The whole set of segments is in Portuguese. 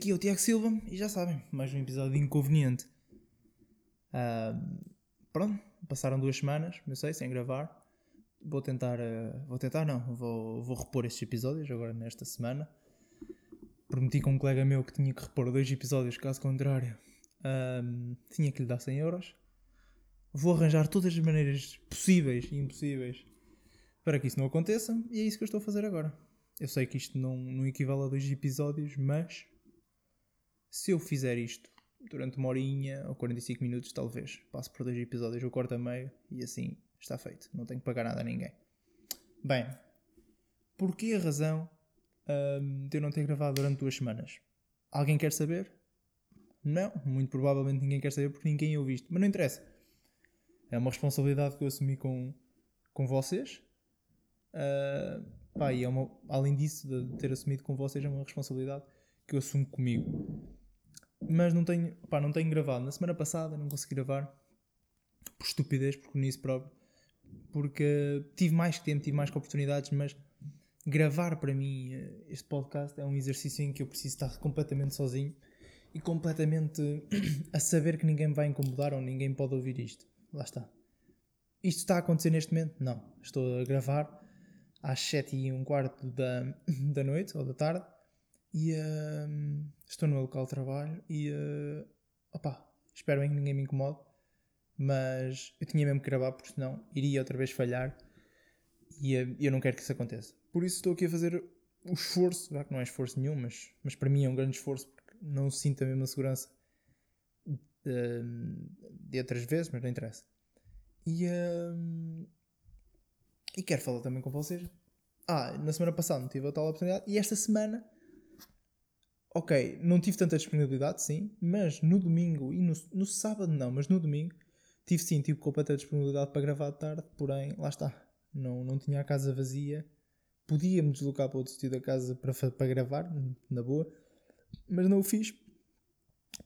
Uh, daqui é o Tiago Silva e já sabem, mais um episódio inconveniente. Uh, pronto, passaram duas semanas, não sei, sem gravar. Vou tentar, uh, vou tentar não, vou, vou repor estes episódios agora nesta semana. Prometi com um colega meu que tinha que repor dois episódios, caso contrário, tinha que lhe dar 100 euros. Vou arranjar todas as maneiras possíveis e impossíveis para que isso não aconteça e é isso que eu estou a fazer agora. Eu sei que isto não, não equivale a dois episódios, mas se eu fizer isto durante uma horinha ou 45 minutos, talvez passo por dois episódios, eu corto a meio e assim está feito. Não tenho que pagar nada a ninguém. Bem, porquê a razão hum, de eu não ter gravado durante duas semanas? Alguém quer saber? Não, muito provavelmente ninguém quer saber porque ninguém ouviu isto. Mas não interessa. É uma responsabilidade que eu assumi com, com vocês. Uh, Pá, e é uma, além disso, de ter assumido com vocês, é uma responsabilidade que eu assumo comigo. Mas não tenho, pá, não tenho gravado. Na semana passada não consegui gravar por estupidez, por nisso próprio. Porque tive mais tempo, tive mais oportunidades, mas gravar para mim eh, este podcast é um exercício em que eu preciso estar completamente sozinho e completamente a saber que ninguém me vai incomodar ou ninguém pode ouvir isto. Lá está. Isto está a acontecer neste momento? Não. Estou a gravar às 7 e um quarto da, da noite ou da tarde e uh, estou no meu local de trabalho e uh, espero bem que ninguém me incomode mas eu tinha mesmo que gravar porque senão iria outra vez falhar e uh, eu não quero que isso aconteça por isso estou aqui a fazer o esforço, já que não é esforço nenhum mas, mas para mim é um grande esforço porque não sinto a mesma segurança de outras vezes, mas não interessa e e quero falar também com vocês. Ah, na semana passada não tive a tal oportunidade. E esta semana, ok, não tive tanta disponibilidade, sim. Mas no domingo e no, no sábado não, mas no domingo tive sim, tive completa disponibilidade para gravar de tarde. Porém, lá está. Não, não tinha a casa vazia. Podia-me deslocar para outro sítio da casa para, para gravar, na boa. Mas não o fiz.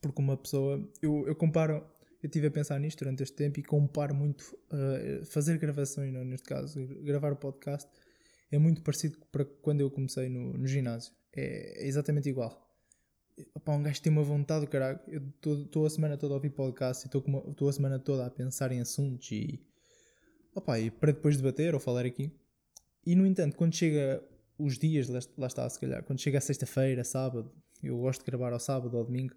Porque uma pessoa. Eu, eu comparo eu estive a pensar nisto durante este tempo e comparo muito uh, fazer gravações, não, neste caso, gravar o podcast é muito parecido para quando eu comecei no, no ginásio. É, é, exatamente igual. Opa, um gajo tem uma vontade do caralho. Eu estou a semana toda a ouvir podcast e estou a semana toda a pensar em assuntos e, opa, e para depois debater ou falar aqui. E no entanto, quando chega os dias, lá está, se calhar, quando chega a sexta-feira, sábado, eu gosto de gravar ao sábado ou ao domingo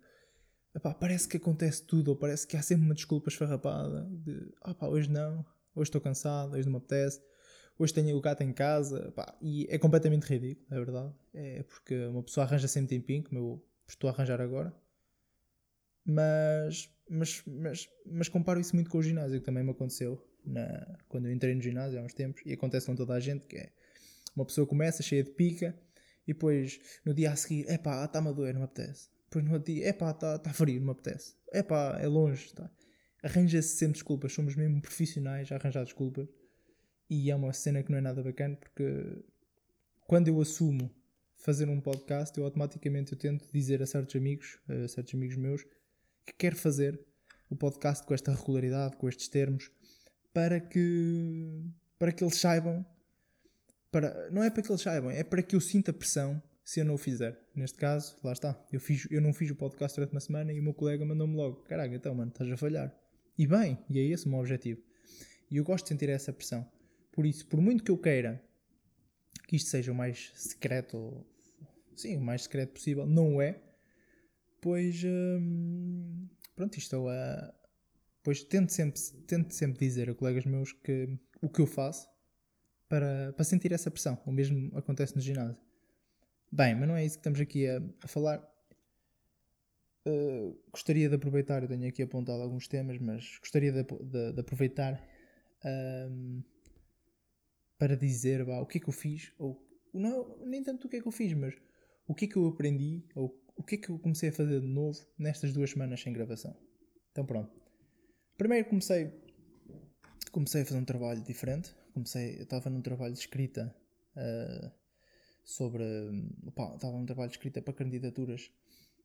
epá, parece que acontece tudo, ou parece que há sempre uma desculpa esfarrapada de ah pá, hoje não, hoje estou cansado, hoje não me apetece, hoje tenho o gato em casa, epá, e é completamente ridículo, é verdade. É porque uma pessoa arranja sempre tempinho, como eu estou a arranjar agora, mas, mas, mas, mas comparo isso muito com o ginásio, que também me aconteceu na, quando eu entrei no ginásio há uns tempos, e acontece com toda a gente, que é uma pessoa começa cheia de pica, e depois no dia a seguir, epá, está-me a doer, não me apetece depois no outro dia, epá, está tá frio, não me apetece. Epá, é longe. Tá. Arranja-se sempre desculpas. Somos mesmo profissionais a arranjar desculpas. E é uma cena que não é nada bacana porque quando eu assumo fazer um podcast, eu automaticamente eu tento dizer a certos amigos, a certos amigos meus, que quero fazer o podcast com esta regularidade, com estes termos, para que para que eles saibam, para, não é para que eles saibam, é para que eu sinta pressão se eu não o fizer. Neste caso, lá está. Eu, fiz, eu não fiz o podcast durante uma semana e o meu colega mandou-me logo: Caraca, então, mano, estás a falhar. E bem, e é esse o meu objetivo. E eu gosto de sentir essa pressão. Por isso, por muito que eu queira que isto seja o mais secreto, sim, o mais secreto possível, não é. Pois, hum, pronto, estou a. Pois tento sempre, tento sempre dizer a colegas meus que o que eu faço para, para sentir essa pressão. O mesmo acontece no ginásio. Bem, mas não é isso que estamos aqui a, a falar. Uh, gostaria de aproveitar, eu tenho aqui apontado alguns temas, mas gostaria de, de, de aproveitar um, para dizer bah, o que é que eu fiz, ou não, nem tanto o que é que eu fiz, mas o que é que eu aprendi, ou o que é que eu comecei a fazer de novo nestas duas semanas sem gravação. Então pronto. Primeiro comecei, comecei a fazer um trabalho diferente. Comecei, eu estava num trabalho de escrita. Uh, sobre. Estava num trabalho de escrita para candidaturas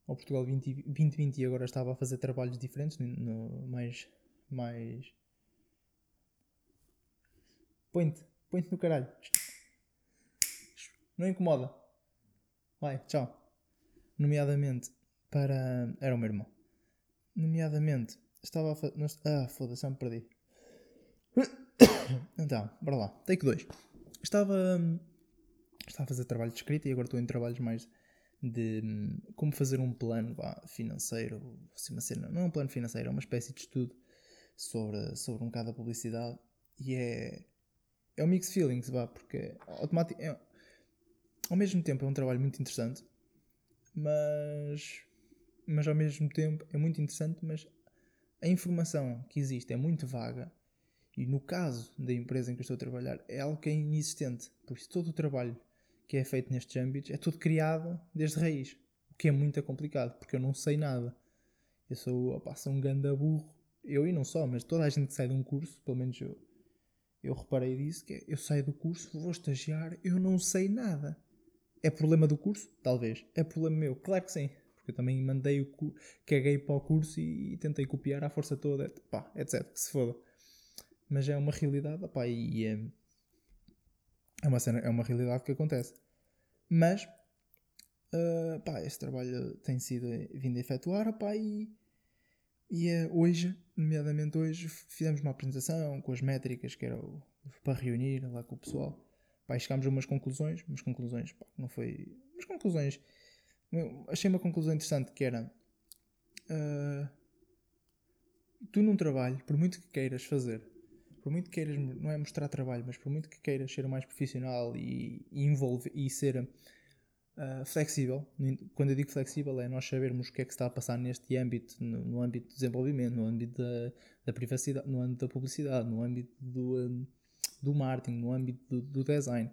ao Portugal 20, 2020 e agora estava a fazer trabalhos diferentes, no, mais. mais. Põe-te, põe-te no caralho. Não incomoda. Vai, tchau. Nomeadamente para. Era o meu irmão. Nomeadamente, estava a fazer. Ah, foda-se, já me perdi. Então, bora lá. Take 2. Estava. Estava a fazer trabalho de escrita e agora estou em trabalhos mais de hum, como fazer um plano vá, financeiro, assim, uma cena, não é um plano financeiro, é uma espécie de estudo sobre, sobre um bocado da publicidade e é, é um mix feelings, vá, porque automático, é, ao mesmo tempo é um trabalho muito interessante, mas, mas ao mesmo tempo é muito interessante, mas a informação que existe é muito vaga e no caso da empresa em que eu estou a trabalhar é algo que é inexistente, por isso todo o trabalho que é feito nestes âmbitos é tudo criado desde raiz, o que é muito complicado, porque eu não sei nada. Eu sou, opa, sou um ganda burro, eu e não só, mas toda a gente que sai de um curso, pelo menos eu, eu reparei disso, que é, eu saio do curso, vou estagiar, eu não sei nada. É problema do curso? Talvez. É problema meu? Claro que sim. Porque eu também mandei o caguei para o curso e, e tentei copiar à força toda, pá, etc. Que se foda. Mas é uma realidade, opá, e é, é uma, cena, é uma realidade que acontece. Mas, uh, pá, este trabalho tem sido vindo a efetuar, pá, e, e uh, hoje, nomeadamente hoje, fizemos uma apresentação com as métricas que era o, para reunir lá com o pessoal. Pá, chegámos a umas conclusões, umas conclusões, pá, não foi. Umas conclusões. Achei uma conclusão interessante que era. Uh, tu num trabalho, por muito que queiras fazer, por muito que queiras, não é mostrar trabalho, mas por muito que queiras ser mais profissional e, e envolver e ser uh, flexível, quando eu digo flexível é nós sabermos o que é que está a passar neste âmbito, no, no âmbito do desenvolvimento, no âmbito da, da, privacidade, no âmbito da publicidade, no âmbito do, um, do marketing, no âmbito do, do design.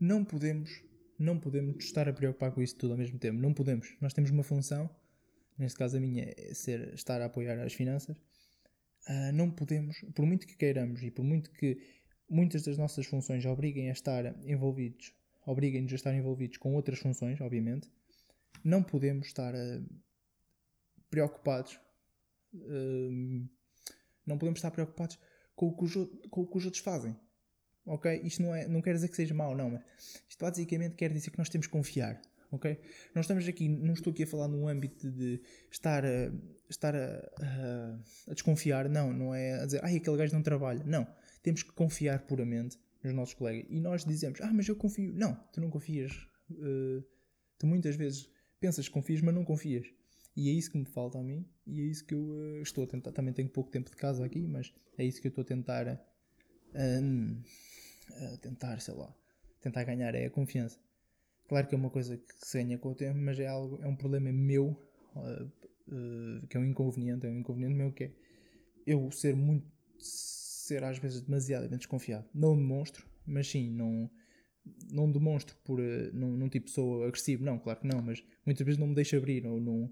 Não podemos, não podemos estar a preocupar com isso tudo ao mesmo tempo. Não podemos. Nós temos uma função, neste caso a minha é ser, estar a apoiar as finanças, uh, não podemos, por muito que queiramos e por muito que muitas das nossas funções obriguem a estar envolvidos, obriguem-nos a estar envolvidos com outras funções, obviamente, não podemos estar uh, preocupados, uh, não podemos estar preocupados com o, que os, com o que os outros fazem. Ok? Isto não, é, não quer dizer que seja mau, não, mas isto basicamente quer dizer que nós temos que confiar ok? Não estamos aqui, não estou aqui a falar num âmbito de estar a, estar a, a, a desconfiar, não, não é a dizer, ai, aquele gajo não trabalha, não. Temos que confiar puramente nos nossos colegas. E nós dizemos, ah, mas eu confio. Não, tu não confias. Uh, tu muitas vezes pensas que confias, mas não confias. E é isso que me falta a mim, e é isso que eu uh, estou a tentar. Também tenho pouco tempo de casa aqui, mas é isso que eu estou a tentar. Uh, a tentar, sei lá, tentar ganhar é a confiança. Claro que é uma coisa que se ganha com o tempo, mas é, algo, é um problema meu, uh, que é um inconveniente, é um inconveniente meu que é eu ser muito, ser às vezes demasiadamente desconfiado. Não demonstro, mas sim, não, não demonstro por, uh, não, não tipo sou agressivo, não, claro que não, mas muitas vezes não me deixo abrir, ou não,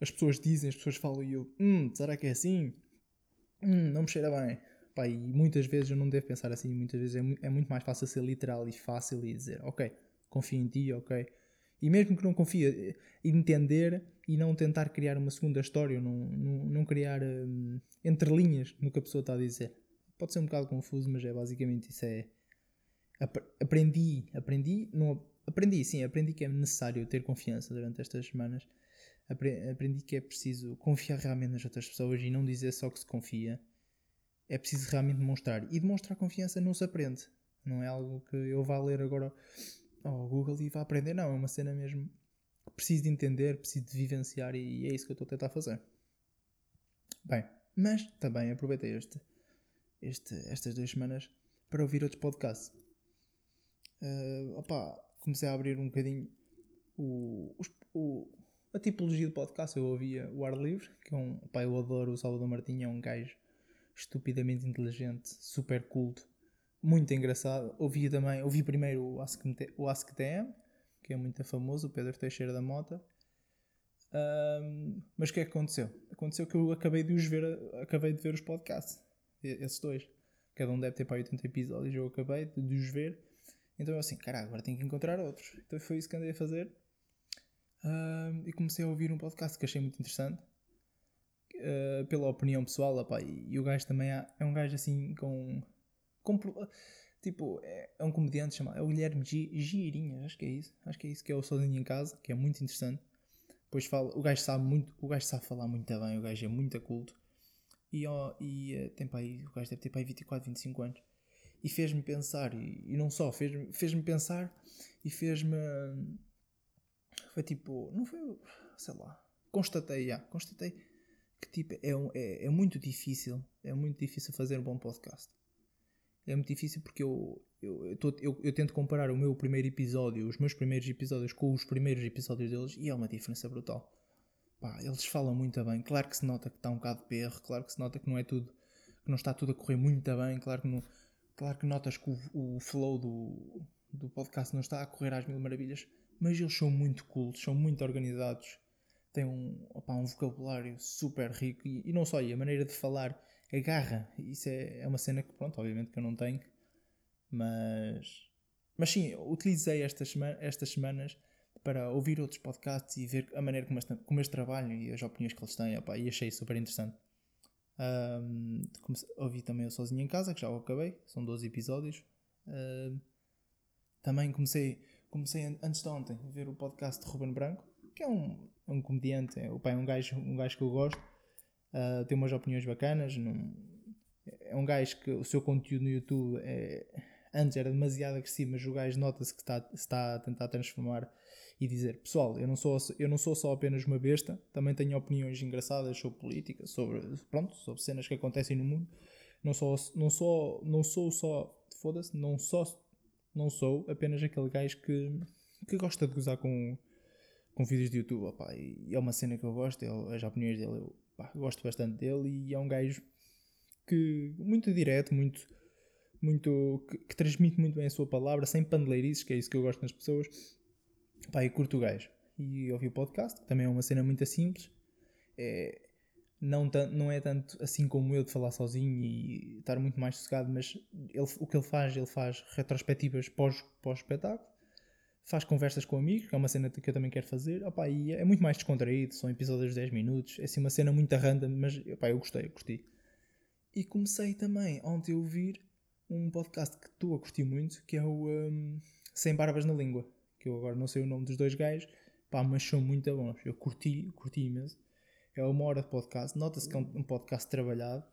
as pessoas dizem, as pessoas falam e eu, hum, será que é assim? Hum, não me cheira bem. Pá, e muitas vezes eu não devo pensar assim, muitas vezes é, é muito mais fácil ser literal e fácil e dizer, ok, confio em ti, ok? E mesmo que não confie, entender e não tentar criar uma segunda história, não, não, não criar um, entrelinhas no que a pessoa está a dizer. Pode ser um bocado confuso, mas é basicamente isso. É, aprendi, aprendi, não, aprendi, sim, aprendi que é necessário ter confiança durante estas semanas. Aprendi que é preciso confiar realmente nas outras pessoas e não dizer só que se confia. É preciso realmente demonstrar. E demonstrar confiança não se aprende. Não é algo que eu vá ler agora ao Google e vá aprender. Não, é uma cena mesmo que preciso de entender, preciso de vivenciar e é isso que eu estou a tentar fazer. Bem, mas também aproveitei este, este, estas duas semanas para ouvir outros podcasts. Uh, opa, comecei a abrir um bocadinho o, o, a tipologia de podcast. Eu ouvia o Ar Livre, que é um. Opa, eu adoro o Salvador Martinho, é um gajo estupidamente inteligente, super culto muito engraçado. Ouvi também, ouvi primeiro o Ask, o Ask que é muito famoso, o Pedro Teixeira da Mota. Um, mas o que é que aconteceu? Aconteceu que eu acabei de os ver, acabei de ver os podcasts, esses dois. Cada um deve ter para 80 episódios, eu acabei de, os ver. Então eu assim, cara, agora tenho que encontrar outros. Então foi isso que andei a fazer. E comecei a ouvir um podcast que achei muito interessante. Uh, pela opinião pessoal, opa, e, e o gajo também é, é um gajo assim com Tipo, é, é um comediante chamado. É o Guilherme Gi- Girinhas, acho que é isso. Acho que é isso que é o Sozinho em Casa, que é muito interessante. Depois fala. O gajo sabe muito. O gajo sabe falar muito bem, o gajo é muito culto. E, ó, e eh, tem aí. O gajo deve ter para aí 24, 25 anos. E fez-me pensar, e, e não só, fez-me fez pensar e fez-me. Foi tipo. Não foi. Sei lá. Constatei, já. Constatei que tipo, é, um- é, é muito difícil. É muito difícil fazer um bom podcast. É muito difícil porque eu, eu, eu, tô- eu, eu tento comparar o meu primeiro episódio, os meus primeiros episódios com os primeiros episódios deles e é uma diferença brutal. Pá, eles falam muito bem. Claro que se nota que está um bocado de perro, claro que se nota que não é tudo, que não está tudo a correr muito bem, claro que, não, claro que notas que o, o flow do, do podcast não está a correr às mil maravilhas, mas eles são muito cultos, são muito organizados, têm um, um vocabulário super rico e, e não só, e a maneira de falar agarra. Isso é, é uma cena que, pronto, obviamente que eu não tenho, mas, mas sim, utilizei estas, estas semanas para ouvir outros podcasts e ver a maneira como este, como este trabalho e as opiniões que eles têm, opá, e achei super interessante. Comecei- ouvi também o Sozinho em Casa, que já o acabei, são 12 episódios. Ahm, também comecei, comecei an- antes de ontem a ver o podcast de Ruben Branco, que é um, é um comediante, é, o pai é um gajo, um gajo que eu gosto, ah, tem umas opiniões bacanas, não- é um gajo que o seu conteúdo no YouTube é, antes era demasiado agressivo, mas o gajo nota-se que está, está a tentar transformar e dizer, pessoal, eu não, sou, eu não sou só apenas uma besta, também tenho opiniões engraçadas sobre política, sobre, pronto, sobre cenas que acontecem no mundo. Não sou, não sou, não sou só, foda-se, não só, não sou apenas aquele gajo que, que gosta de gozar com, com vídeos de YouTube, opá, e é uma cena que eu gosto, eu- as opiniões dele, eu gosto bastante dele e é um gajo que muito direto, muito, muito que, que transmite muito bem a sua palavra, sem pandeleirices, que é isso que eu gosto nas pessoas. Pá, e curto o gajo. E ouvi o podcast, que também é uma cena muito simples. É, não, não é tanto assim como eu de falar sozinho e estar muito mais sossegado, mas ele, o que ele faz, ele faz retrospectivas pós, pós-espetáculo, faz conversas com amigos, que é uma cena que eu também quero fazer, opá, e é muito mais descontraído, são episódios de 10 minutos, é assim uma cena muito random, mas opá, eu gostei, eu gostei. E comecei também ontem a ouvir um podcast que estou a curtir muito, que é o hum, Sem Barbas na Língua, que eu agora não sei o nome dos dois gajos, pá, mas são muito bons, eu curti, curti imenso. É uma hora de podcast, nota-se que é um, podcast trabalhado,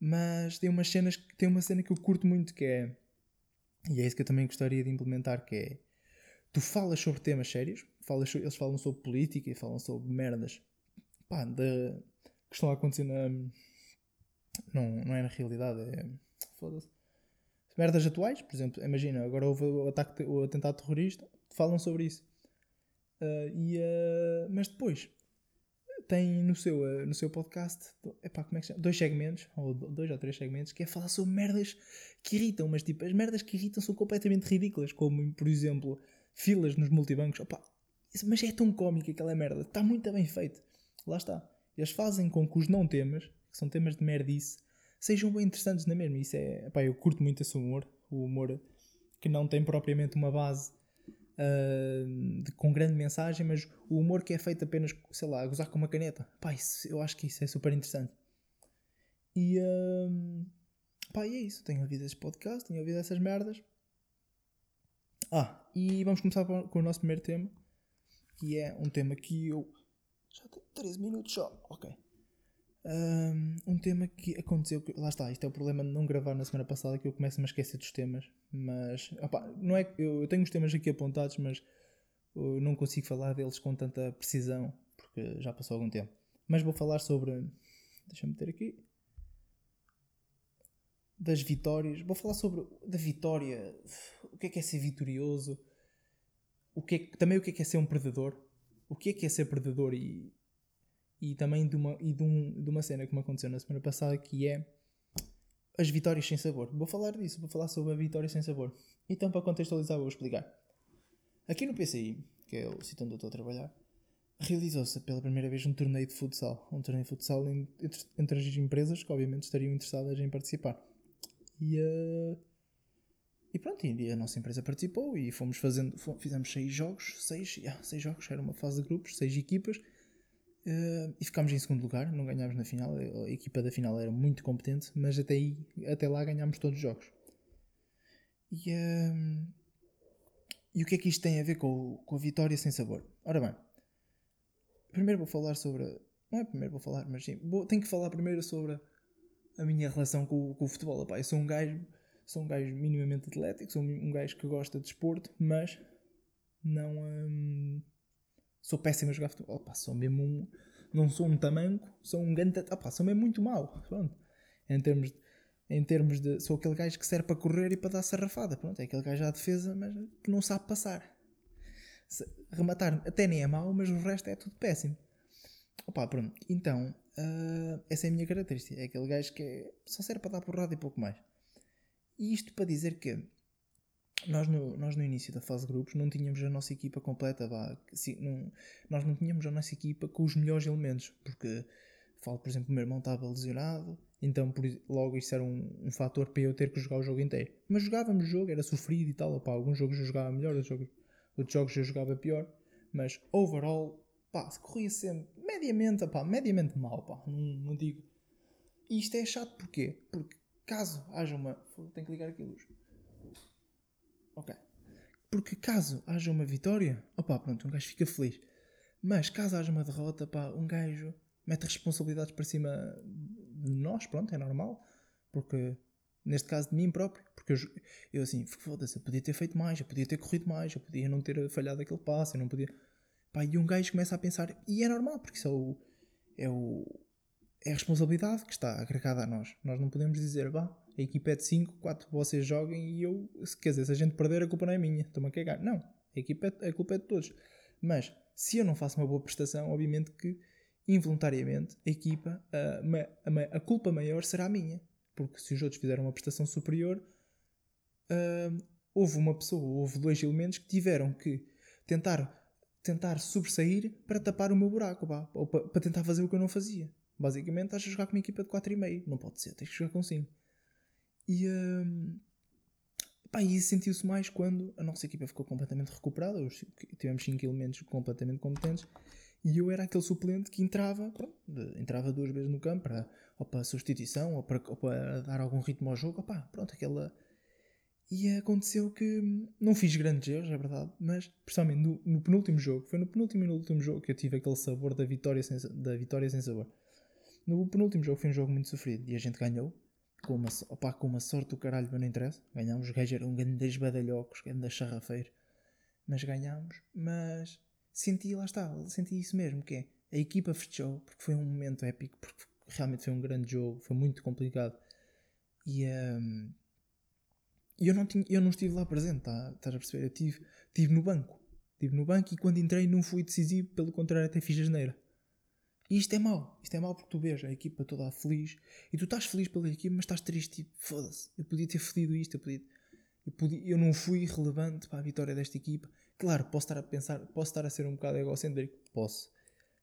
mas tem umas cenas, tem uma cena que eu curto muito que é, e é isso que eu também gostaria de implementar, que é, tu falas sobre temas sérios, falas, eles falam sobre política e falam sobre merdas, pá, de, que estão a acontecer na, não, não é na realidade, é, foda-se, merdas atuais, por exemplo, imagina, agora houve o, ataque, o atentado terrorista, falam sobre isso. Ah, e, ah, mas depois tem no seu, ah, no seu podcast epá, como é que chama? dois segmentos, ou do- dois ou três segmentos, que é falar sobre merdas que irritam, mas tipo, as merdas que irritam são completamente ridículas, como por exemplo, filas nos multibancos. Opá, mas é tão cómico aquela merda, está muito bem feito. Lá está. Eles fazem com que os não temas, que são temas de merdice, sejam bem interessantes na mesma. Isso é, epá, eu curto muito esse humor, o humor que não tem propriamente uma base de- com grande mensagem, mas o humor que é feito apenas, sei lá, a gozar com uma caneta. Pá, isso- eu acho que isso é super interessante. E, ah, pá, e é isso. Tenho ouvido esse podcast, tenho ouvido essas merdas. Ah, e vamos começar com com o nosso primeiro tema, que é um tema que eu. Já tenho 13 minutos só, ok. Um, tema que aconteceu, que- lá está, isto é o problema de não gravar na semana passada, que eu começo a me esquecer dos temas, mas opá, não é, eu, eu tenho os temas aqui apontados, mas eu não consigo falar deles com tanta precisão, porque já passou algum tempo. Mas vou falar sobre, deixa-me ter aqui, das vitórias, vou falar sobre da vitória, o que é que é ser vitorioso, o que é, também o que é que é ser um perdedor, o que é que é ser perdedor e, e também de uma, e de, um, de uma cena que me aconteceu na semana passada que é as vitórias sem sabor. Vou falar disso, vou falar sobre a vitória sem sabor. Então, para contextualizar, vou explicar. Aqui no PCI, que é o sítio onde eu estou a trabalhar, realizou-se pela primeira vez um torneio de futsal. Um torneio de futsal en- entre, entre as empresas que, obviamente, estariam interessadas em participar. E, eh, e pronto, e a nossa empresa participou e fomos fazendo, fo- fizemos seis jogos, seis, yeah, seis jogos, era uma fase de grupos, seis equipas, eh, e ficámos em segundo lugar, não ganhámos na final, a equipa da final era muito competente, mas até, aí, até lá ganhámos todos os jogos. E, um, e o que é que isto tem a ver com, com a vitória sem sabor? Ora bem, primeiro vou falar sobre. Não é primeiro vou falar, mas sim, vou, tenho que falar primeiro sobre a minha relação com, com o futebol. Epá, eu sou um gajo, sou um gajo minimamente atlético, sou um gajo que gosta de desporto, mas não. Hum, sou péssimo a jogar futebol. Epá, sou mesmo um. Não sou um tamanco, sou um grande. Epá, sou mesmo muito mau. Pronto. Em termos de em termos de. Sou aquele gajo que serve para correr e para dar sarrafada. Pronto, é aquele gajo à defesa, mas que não sabe passar. Se, rematar até nem é mau, mas o resto é tudo péssimo. Opa, pronto. Então, uh, essa é a minha característica. É aquele gajo que é, só serve para dar porrada e pouco mais. E isto para dizer que nós no, nós no início da fase de grupos não tínhamos a nossa equipa completa. Vá, não, nós não tínhamos a nossa equipa com os melhores elementos. Porque, falo, por exemplo, o meu irmão estava lesionado então, por, logo, isso era um, um fator para eu ter que jogar o jogo inteiro. Mas jogávamos o jogo, era sofrido e tal. Opa, alguns jogos eu jogava melhor, outros jogos, outros jogos eu jogava pior. Mas, overall, pá, corria sempre mediamente, pá, mediamente mal, pá. Não, não digo. E isto é chato porquê? Porque caso haja uma. Tenho que ligar aqui a luz. Ok. Porque caso haja uma vitória, opá, pronto, um gajo fica feliz. Mas caso haja uma derrota, pá, um gajo mete responsabilidades para cima de nós, pronto, é normal, porque neste caso de mim próprio, porque eu, eu assim, foda-se, eu podia ter feito mais, eu podia ter corrido mais, eu podia não ter falhado aquele passo, eu não podia. Pá, e um gajo começa a pensar, e é normal, porque isso é o. É, o, é a responsabilidade que está agregada a nós. Nós não podemos dizer, vá, a equipa é de 5, 4 vocês joguem e eu, quer dizer, se a gente perder, a culpa não é minha, estou-me a cagar. Não, a, equipa é, a culpa é de todos. Mas se eu não faço uma boa prestação, obviamente que involuntariamente, a equipa, a, a, a, culpa maior será minha. Porque se os outros fizeram uma prestação superior, uh, houve uma pessoa, houve dois elementos que tiveram que tentar, tentar sobressair para tapar o meu buraco, pá, ou para, para, tentar fazer o que eu não fazia. Basicamente, estás a jogar com uma equipa de 4,5. Não pode ser, tens que jogar com 5. E, uh, pá, e sentiu-se mais quando a nossa equipa ficou completamente recuperada. Tivemos 5 elementos completamente competentes e eu era aquele suplente que entrava, pronto, entrava duas vezes no campo para, ou para substituição ou para, ou para dar algum ritmo ao jogo. Pronto, aquela. E aconteceu que não fiz grandes erros, é verdade, mas principalmente no, no, penúltimo jogo, foi no penúltimo e no último jogo que eu tive aquele sabor da vitória sem, da vitória sem sabor. No penúltimo jogo foi um jogo muito sofrido e a gente ganhou com uma, opa, com uma sorte do caralho, mas não interessa. Ganhámos, o gajo era um grande badalhocos, grande charrafeiro, mas ganhámos. Mas senti, lá está, senti isso mesmo, que é, a equipa fechou, porque foi um momento épico, porque realmente foi um grande jogo, foi muito complicado. E um, eu, não tinha, eu não estive lá presente, tá, estás a perceber? Eu estive, estive no banco. Estive no banco e quando entrei não fui decisivo, pelo contrário, até fiz asneira. E isto é mau. Isto é mau porque tu vês a equipa toda feliz e tu estás feliz pela equipa, mas estás triste. Tipo, foda-se, eu podia ter fodido isto, eu, podia, eu, podia, eu não fui relevante para a vitória desta equipa. Claro, posso estar a pensar, posso estar a ser um bocado egocêntrico, posso,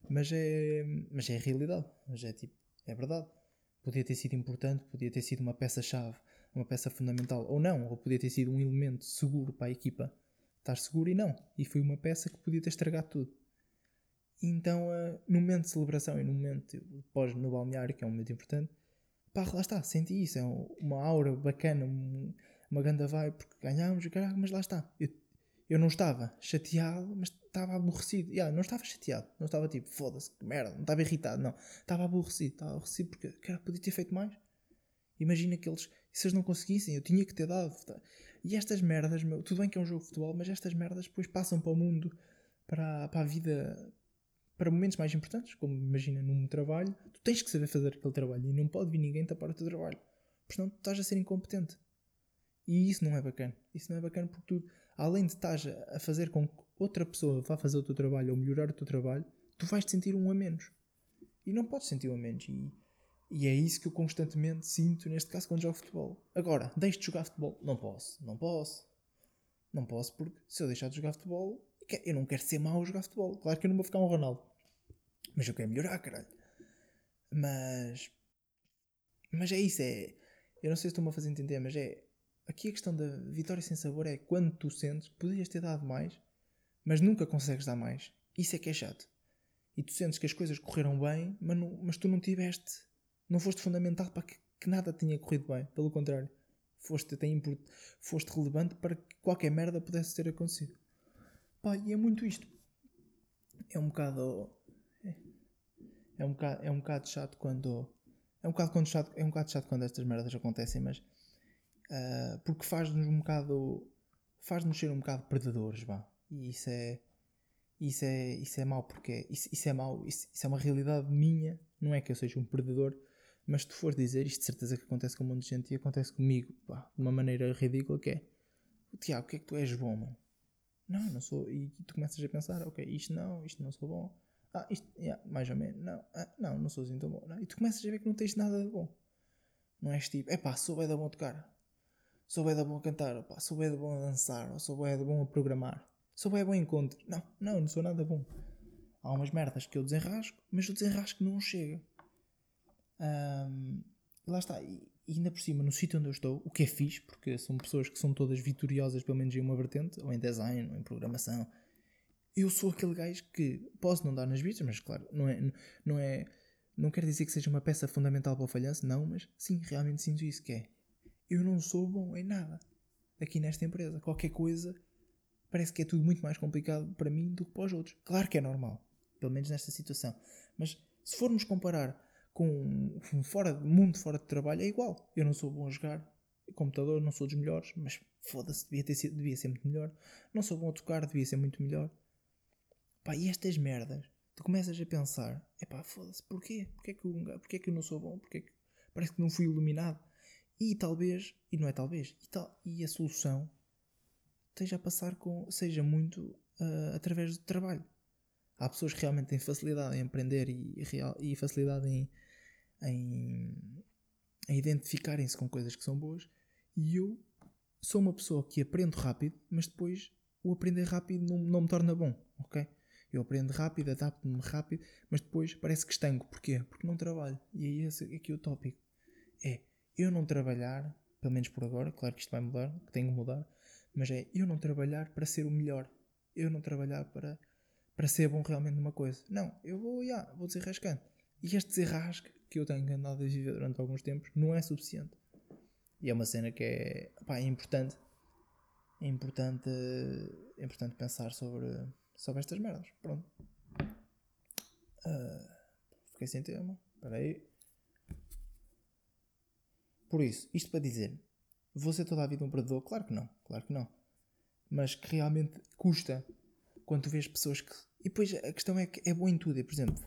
mas é, mas é a realidade, mas é tipo, é verdade. Podia ter sido importante, podia ter sido uma peça-chave, uma peça fundamental, ou não, ou podia ter sido um elemento seguro para a equipa estar seguro e não. E foi uma peça que podia ter estragado tudo. Então, uh, no momento de celebração e no momento pós no balneário, que é um momento importante, pá, lá está, senti isso. É uma aura bacana, uma grande vibe, porque ganhámos, caralho, mas lá está. Eu eu não estava chateado, mas estava aborrecido. Yeah, não estava chateado, não estava tipo, foda-se, que merda, não estava irritado, não. Estava aborrecido, estava aborrecido porque cara, podia ter feito mais. Imagina que eles, se eles não conseguissem, eu tinha que ter dado. Tá? E estas merdas, meu, tudo bem que é um jogo de futebol, mas estas merdas depois passam para o mundo, para, para a vida, para momentos mais importantes, como imagina num trabalho, tu tens que saber fazer aquele trabalho e não pode vir ninguém tapar o teu trabalho. Porque senão tu estás a ser incompetente. E isso não é bacana. Isso não é bacana porque tu além de estás a fazer com que outra pessoa vá fazer o teu trabalho ou melhorar o teu trabalho, tu vais te sentir um a menos. E não podes sentir um a menos. E, e é isso que eu constantemente sinto, neste caso, quando jogo futebol. Agora, deixo de jogar futebol? Não posso. Não posso. Não posso porque se eu deixar de jogar futebol, eu não quero ser mau a jogar futebol. Claro que eu não vou ficar um Ronaldo. Mas eu quero melhorar, caralho. Mas. Mas é isso, é. Eu não sei se estou-me a fazer entender, mas é. Aqui a questão da vitória sem sabor é quando tu sentes que podias ter dado mais, mas nunca consegues dar mais. Isso é que é chato. E tu sentes que as coisas correram bem, mas, não, mas tu não tiveste, não foste fundamental para que, que nada tinha corrido bem. Pelo contrário, Foste, até import... foste relevante para que qualquer merda pudesse ter acontecido. Pá, e é muito isto. É um bocado. É, é um bocado, é um bocado chato quando. É um bocado, quando chato, é um bocado chato quando estas merdas acontecem, mas. Uh, porque faz-nos um bocado. Faz-nos ser um bocado predadores, vá. E isso é. Isso é, isso é mau, porque isso, isso é mau, isso, isso, é uma realidade minha. Não é que eu seja um predador, mas se tu fores dizer, isto de certeza que acontece com um monte de gente e acontece comigo, pá, de uma maneira ridícula, que é Tiago, o que é que tu és bom, mano? Não, não sou. E tu começas a pensar, ok, isto não, isto não sou bom. Ah, isto, yeah, mais ou menos. Não, ah, não, não sou assim tão bom. Não. E tu começas a ver que não tens nada de bom. Não és tipo, é pá, sou bem da bom a tocar. Sou bem da bom a cantar. Sou bem da bom a dançar. Ou sou bem da bom a programar. Sou bem bom encontro. Não, não, não sou nada bom. Há umas merdas que eu desenrasco, mas o desenrasco não chega. Um, lá está. E, e ainda por cima, no sítio onde eu estou, o que é fixe, porque são pessoas que são todas vitoriosas, pelo menos em uma vertente, ou em design, ou em programação. Eu sou aquele gajo que posso não dar nas vistas, mas claro, não é, não é, não quer dizer que seja uma peça fundamental para o falhanço, não, mas sim, realmente sinto isso, que é, eu não sou bom em nada aqui nesta empresa. Qualquer coisa parece que é tudo muito mais complicado para mim do que para os outros. Claro que é normal, pelo menos nesta situação. Mas se formos comparar com um fora, mundo fora de trabalho, é igual. Eu não sou bom a jogar computador, não sou dos melhores, mas foda-se, devia, ter sido, devia ser muito melhor. Não sou bom a tocar, devia ser muito melhor. Pá, e estas merdas, tu começas a pensar, é pá, foda-se, porquê? Porquê que, eu, porquê que eu não sou bom? Porquê que parece que não fui iluminado? E talvez, e não é talvez, e, tal, e a solução esteja a passar com, seja muito uh, através do trabalho. Há pessoas que realmente têm facilidade em aprender e, e facilidade em, em, em identificarem-se com coisas que são boas. E eu sou uma pessoa que aprendo rápido, mas depois o aprender rápido não, não me torna bom, ok? Eu aprendo rápido, adapto-me rápido, mas depois parece que estanco. Porquê? Porque não trabalho. E aí esse aqui é o tópico. É eu não trabalhar, pelo menos por agora, claro que isto vai mudar, que tenho que mudar, mas é eu não trabalhar para ser o melhor. Eu não trabalhar para, para ser bom realmente numa coisa. Não, eu vou, yeah, vou desenrascando. E este desenrasque que eu tenho andado a viver durante alguns tempos não é suficiente. E é uma cena que é, pá, é importante. É importante, é importante pensar sobre, sobre estas merdas. Pronto. Uh, fiquei sem tema. Espera aí. Por isso, isto para dizer, vou ser toda a vida um predador? Claro que não, claro que não. Mas que realmente custa quando tu vês pessoas que. E depois a questão é que é bom em tudo. E, por exemplo,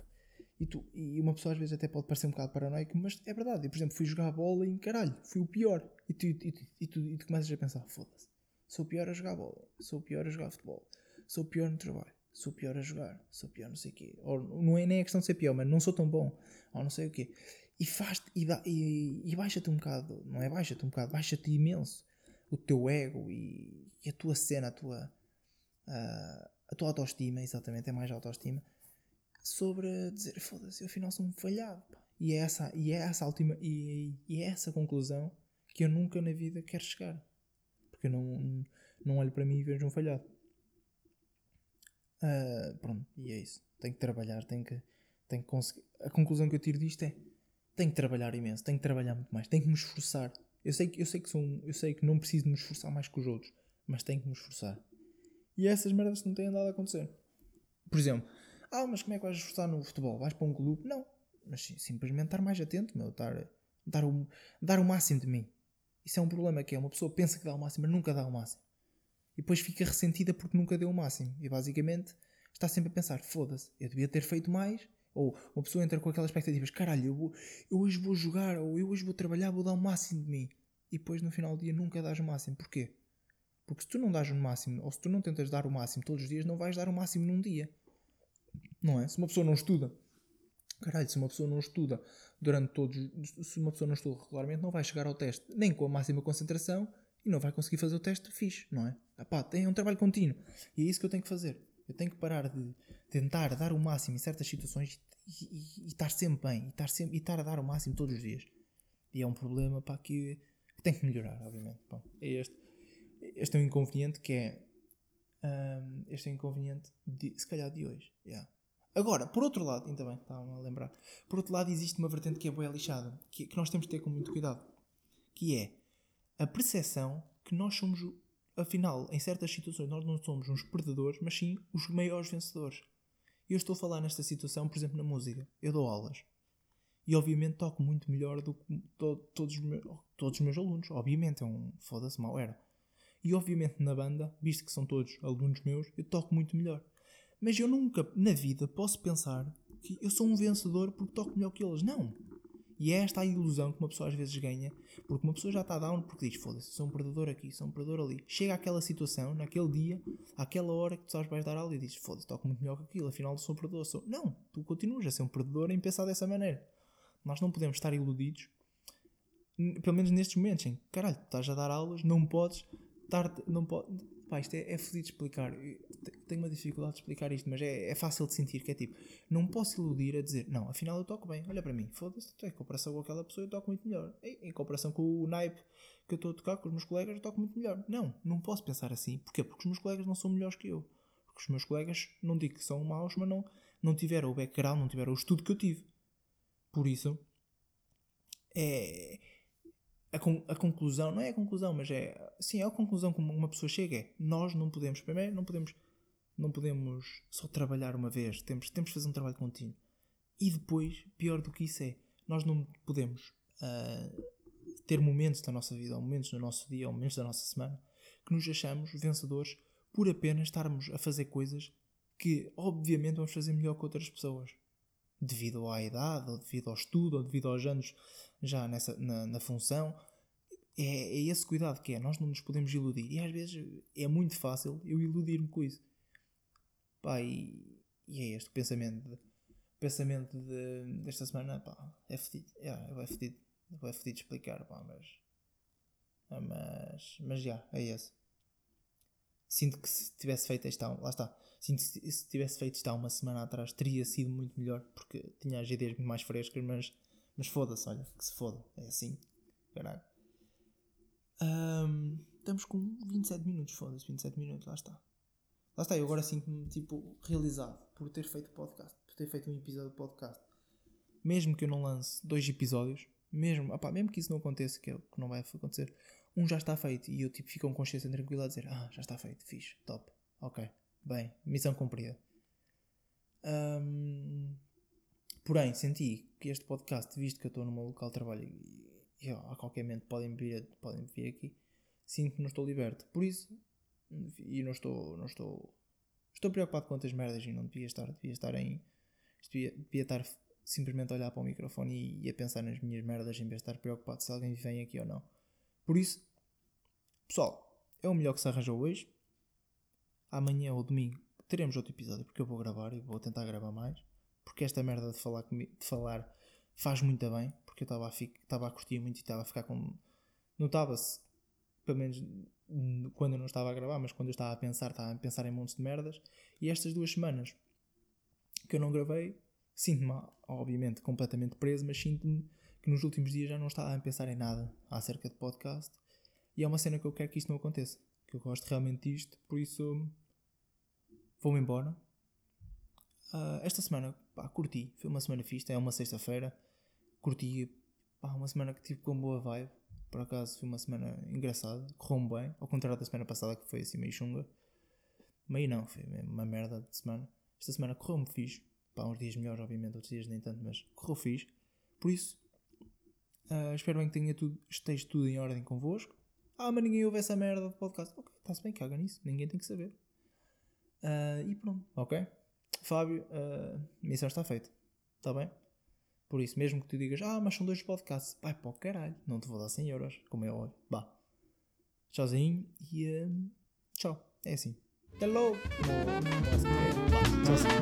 e, tu, e uma pessoa às vezes até pode parecer um bocado paranoico, mas é verdade. Eu, por exemplo, fui jogar bola e caralho, fui o pior. E tu, e, tu, e, tu, e tu começas a pensar: foda-se, sou o pior a jogar bola, sou o pior a jogar futebol, sou pior no trabalho, sou pior a jogar, sou pior não sei o quê. Ou não é nem a questão de ser pior, mas não sou tão bom, ou não sei o quê e faz e, e, e baixa-te um bocado, não é baixa-te um bocado, baixa-te imenso o teu ego e, e, a tua cena, a tua, uh, a tua autoestima, exatamente, é mais autoestima, sobre dizer, foda-se, eu afinal sou um falhado. Pá. E é essa, e é essa última, e, e é essa conclusão que eu nunca na vida quero chegar. Porque eu não, não olho para mim e vejo um falhado. Uh, pronto, e é isso. Tenho que trabalhar, tenho que, tenho que conseguir. A conclusão que eu tiro disto é tenho que trabalhar imenso, tenho que trabalhar muito mais, tenho que me esforçar. Eu sei que, eu sei que, sou um, eu sei que não preciso me esforçar mais que os outros, mas tenho que me esforçar. E essas merdas não têm andado a acontecer. Por exemplo, ah, mas como é que vais esforçar no futebol? Vais para um clube? Não. Mas sim, simplesmente estar mais atento, meu, estar, dar, o, dar o máximo de mim. Isso é um problema que é uma pessoa pensa que dá o máximo, mas nunca dá o máximo. E depois fica ressentida porque nunca deu o máximo. E basicamente está sempre a pensar: foda-se, eu devia ter feito mais ou uma pessoa entra com aquelas expectativas: caralho, eu, vou, eu hoje vou jogar, ou eu hoje vou trabalhar, vou dar o máximo de mim. E depois no final do dia nunca dás o máximo. Porquê? Porque se tu não dás o máximo, ou se tu não tentas dar o máximo todos os dias, não vais dar o máximo num dia. Não é? Se uma pessoa não estuda, caralho, se uma pessoa não estuda durante todos, se uma pessoa não estuda regularmente, não vai chegar ao teste nem com a máxima concentração e não vai conseguir fazer o teste fixe, não é? Epá, tem um trabalho contínuo. E é isso que eu tenho que fazer. Eu tenho que parar de tentar dar o máximo em certas situações e, e, e estar sempre bem, e estar, sempre, e estar a dar o máximo todos os dias. E é um problema para que, que tem que melhorar, obviamente. Bom, é este. Este é um inconveniente que é. Um, este é um inconveniente, de, se calhar, de hoje. Yeah. Agora, por outro lado, ainda bem, estava a lembrar. Por outro lado, existe uma vertente que é boa lixada, que, que nós temos de ter com muito cuidado. Que é. a percepção que nós somos, afinal, em certas situações, nós não somos uns perdedores, mas sim os maiores vencedores. Eu estou a falar nesta situação, por exemplo, na música. Eu dou aulas. E obviamente toco muito melhor do que to, todos, todos os meus alunos. Obviamente, é um foda-se mal era. E obviamente na banda, visto que são todos alunos meus, eu toco muito melhor. Mas eu nunca na vida posso pensar que eu sou um vencedor porque toco melhor que eles. Não. E é esta a ilusão que uma pessoa às vezes ganha, porque uma pessoa já está down porque diz: foda-se, sou um perdedor aqui, sou um perdedor ali. Chega àquela situação, naquele dia, àquela hora que tu sabes vais dar aula e dizes: foda-se, toco muito melhor que aquilo, afinal sou um perdedor. Sou... Não, tu continuas a ser um perdedor em pensar dessa maneira. Nós não podemos estar iludidos, pelo menos nestes momentos em caralho, estás a dar aulas, não podes estar. Não pá, isto é, é de explicar. Tenho uma dificuldade de explicar isto, mas é, é fácil de sentir. Que é tipo, não posso iludir a dizer, não, afinal eu toco bem, olha para mim, foda-se, em comparação com aquela pessoa eu toco muito melhor. Em, em comparação com o naipe que eu estou a tocar com os meus colegas, eu toco muito melhor. Não, não posso pensar assim. Porquê? Porque os meus colegas não são melhores que eu. Porque os meus colegas, não digo que são maus, mas não, não tiveram o background, não tiveram o estudo que eu tive. Por isso, é, a, con a conclusão, não é a conclusão, mas é, sim, é a conclusão que uma pessoa chega é, nós não podemos, primeiro, não podemos, não podemos só trabalhar uma vez, temos, temos de fazer um trabalho contínuo. E depois, pior do que isso é, nós não podemos uh, ter momentos da nossa vida, ou momentos do nosso dia, ou momentos da nossa semana, que nos achamos vencedores por apenas estarmos a fazer coisas que, obviamente, vamos fazer melhor que outras pessoas devido à idade, ou devido ao estudo, ou devido aos anos já nessa, na, na função. É, é, esse cuidado que é, nós não nos podemos iludir. E às vezes é muito fácil eu iludir-me com isso. Pá, e, e, é este o pensamento, de, pensamento de, desta semana. Pá, é fedido. É, é fedido. É fedido explicar, pá, mas. Mas, mas já, é esse. Sinto que se tivesse feito esta. Lá está Sinto que se tivesse feito isto há uma semana atrás teria sido muito melhor porque tinha as ideias muito mais frescas, mas, mas foda-se, olha, que se foda, é assim, caralho. Um, estamos com 27 minutos, foda-se, 27 minutos, lá está. Lá está, eu agora sinto-me tipo realizado por ter feito podcast, por ter feito um episódio de podcast. Mesmo que eu não lance dois episódios, mesmo, opá, mesmo que isso não aconteça, que, é, que não vai acontecer, um já está feito e eu tipo fico com consciência tranquila a dizer, ah, já está feito, fixe, top, ok. Bem, missão cumprida. Um, porém, senti que este podcast, visto que eu estou no meu local de trabalho e, e a qualquer momento podem vir, podem vir aqui, sinto que não estou liberto. Por isso, e não estou, não estou, estou preocupado com outras merdas e não devia estar, devia estar em, devia, devia estar simplesmente a olhar para o microfone e, e, a pensar nas minhas merdas em vez de estar preocupado se alguém vem aqui ou não. Por isso, pessoal, é o melhor que se arranjou hoje amanhã ou domingo teremos outro episódio porque eu vou gravar e vou tentar gravar mais. Porque esta merda de falar, de falar faz muito bem. Porque eu estava a, a curtir muito e estava a ficar com. Notava-se, pelo menos quando eu não estava a gravar, mas quando eu estava a pensar, estava a pensar em montes de merdas. E estas duas semanas que eu não gravei, sinto-me, obviamente, completamente preso, mas sinto-me que nos últimos dias já não estava a pensar em nada acerca de podcast. E é uma cena que eu quero que isto não aconteça. Que eu gosto realmente disto, por isso vou-me embora. Uh, esta semana, pá, curti. Foi uma semana fixe, é uma sexta-feira. Curti, pá, uma semana que tive com boa vibe. Por acaso foi uma semana engraçada, correu-me bem. Ao contrário da semana passada que foi assim meio chunga. Meio não, foi uma merda de semana. Esta semana correu-me fixe. Pá, uns dias melhores, obviamente, outros dias nem tanto, mas correu fixe. Por isso, uh, espero bem que tenha tudo, esteja tudo em ordem convosco. Ah, mas ninguém ouve essa merda de podcast. Ok, está-se bem, caga nisso. Ninguém tem que saber. Uh, e pronto, ok? Fábio, uh, missão está feita. Está bem? Por isso, mesmo que tu digas, ah, mas são dois podcasts, vai para o caralho, não te vou dar 100 euros, como é óbvio. Bah. Tchauzinho e uh, tchau. É assim. Hello! Tchauzinho.